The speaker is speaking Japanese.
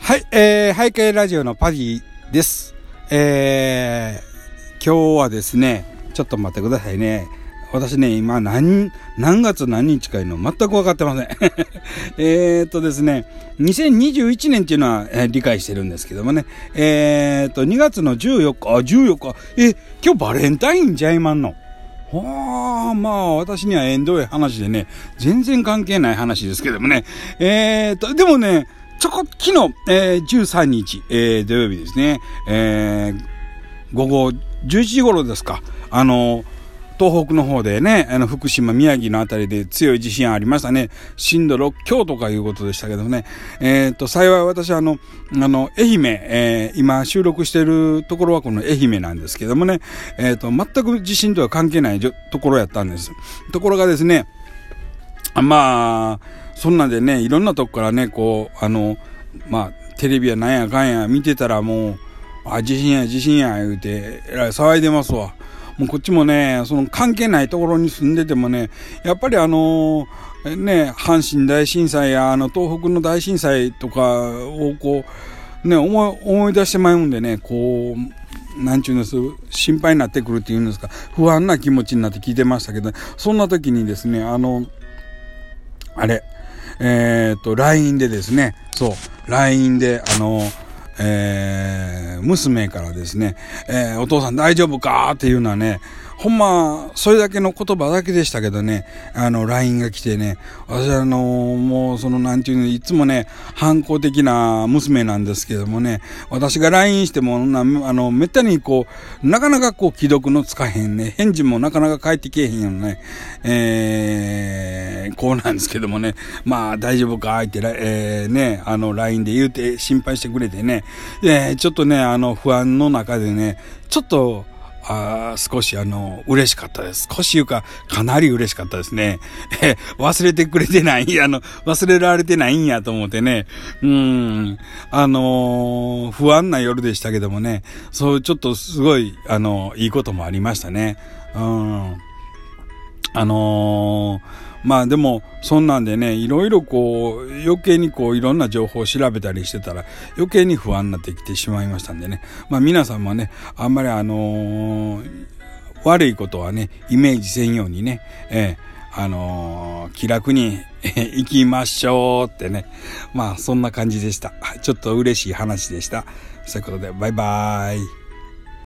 はい、えー、背景ラジオのパディです。えー、今日はですね、ちょっと待ってくださいね。私ね、今何、何月何日かいうの全く分かってません。えっとですね、2021年っていうのは、えー、理解してるんですけどもね、えー、っと、2月の14日、あ、14日、え、今日バレンタインちゃいまんのはあ、まあ、私には縁遠い話でね、全然関係ない話ですけどもね。えー、っと、でもね、ちょこ、昨日、えー、13日、えー、土曜日ですね、えー、午後11時頃ですか、あの、東北の方でね、あの、福島、宮城のあたりで強い地震ありましたね。震度6強とかいうことでしたけどね。えっ、ー、と、幸い私はあの、あの、愛媛、えー、今収録してるところはこの愛媛なんですけどもね、えっ、ー、と、全く地震とは関係ないところやったんです。ところがですね、まあ、そんなんでね、いろんなとこからね、こう、あの、まあ、テレビやなんやかんや見てたらもう、あ、地震や地震や言うて、えらい騒いでますわ。もうこっちもね、その関係ないところに住んでてもね、やっぱりあの、ね、阪神大震災や、あの、東北の大震災とかをこう、ね、思い、思い出してまうんでね、こう、なんちゅうんです、心配になってくるっていうんですか、不安な気持ちになって聞いてましたけど、そんな時にですね、あの、あれ、えっ、と、LINE でですね、そう、LINE で、あの、えー、娘からですね、えー、お父さん大丈夫かっていうのはね、ほんま、それだけの言葉だけでしたけどね、あの、LINE が来てね、私あの、もう、その、なんていうの、いつもね、反抗的な娘なんですけどもね、私が LINE しても、なあの、めったにこう、なかなかこう、既読のつかへんね、返事もなかなか返ってけえへんよね、えー、こうなんですけどもね、まあ、大丈夫か、って、えー、ね、あの、LINE で言うて心配してくれてね、えー、ちょっとね、あの、不安の中でね、ちょっと、あ少しあの、嬉しかったです。少し言うか、かなり嬉しかったですね。え、忘れてくれてない、あの、忘れられてないんやと思ってね。うん、あのー、不安な夜でしたけどもね、そう、ちょっとすごい、あの、いいこともありましたね。うん。あのーまあでも、そんなんでね、いろいろこう、余計にこう、いろんな情報を調べたりしてたら、余計に不安になってきてしまいましたんでね。まあ皆さんもね、あんまりあのー、悪いことはね、イメージせんようにね、えー、あの、気楽に行きましょうってね。まあそんな感じでした。ちょっと嬉しい話でした。そういうことで、バイバーイ。